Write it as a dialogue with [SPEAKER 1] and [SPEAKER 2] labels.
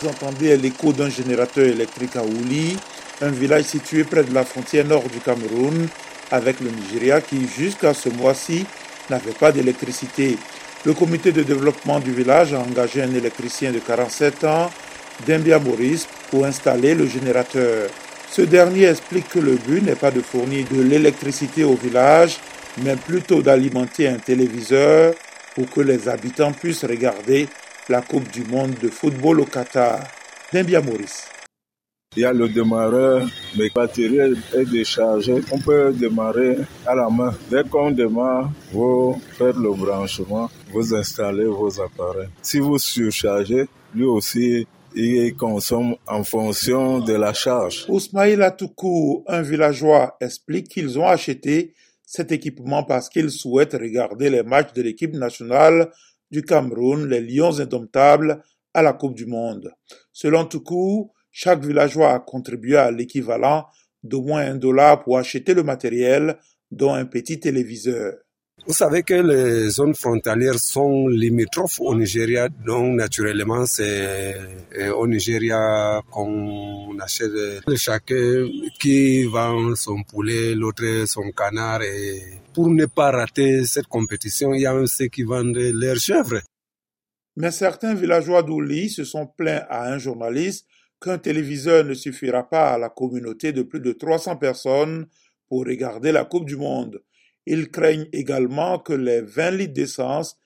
[SPEAKER 1] Vous entendez l'écho d'un générateur électrique à Ouli, un village situé près de la frontière nord du Cameroun avec le Nigeria qui, jusqu'à ce mois-ci, n'avait pas d'électricité. Le comité de développement du village a engagé un électricien de 47 ans, Dembia Maurice, pour installer le générateur. Ce dernier explique que le but n'est pas de fournir de l'électricité au village, mais plutôt d'alimenter un téléviseur pour que les habitants puissent regarder la Coupe du Monde de football au Qatar. Dembia Maurice.
[SPEAKER 2] Il y a le démarreur, mais la batterie est déchargée. On peut démarrer à la main. Dès qu'on démarre, vous faites le branchement, vous installez vos appareils. Si vous surchargez, lui aussi, il consomme en fonction de la charge.
[SPEAKER 1] Ousmaïl Atoukou, un villageois, explique qu'ils ont acheté cet équipement parce qu'ils souhaitent regarder les matchs de l'équipe nationale du Cameroun, les Lions indomptables, à la Coupe du Monde. Selon Toukou, chaque villageois a contribué à l'équivalent d'au moins un dollar pour acheter le matériel, dont un petit téléviseur.
[SPEAKER 3] Vous savez que les zones frontalières sont limitrophes au Nigeria, donc naturellement c'est euh, au Nigeria qu'on achète chacun qui vend son poulet, l'autre son canard et pour ne pas rater cette compétition, il y a même ceux qui vendent leurs chèvres.
[SPEAKER 1] Mais certains villageois d'Ouli se sont plaints à un journaliste qu'un téléviseur ne suffira pas à la communauté de plus de 300 personnes pour regarder la Coupe du Monde. Ils craignent également que les 20 litres d'essence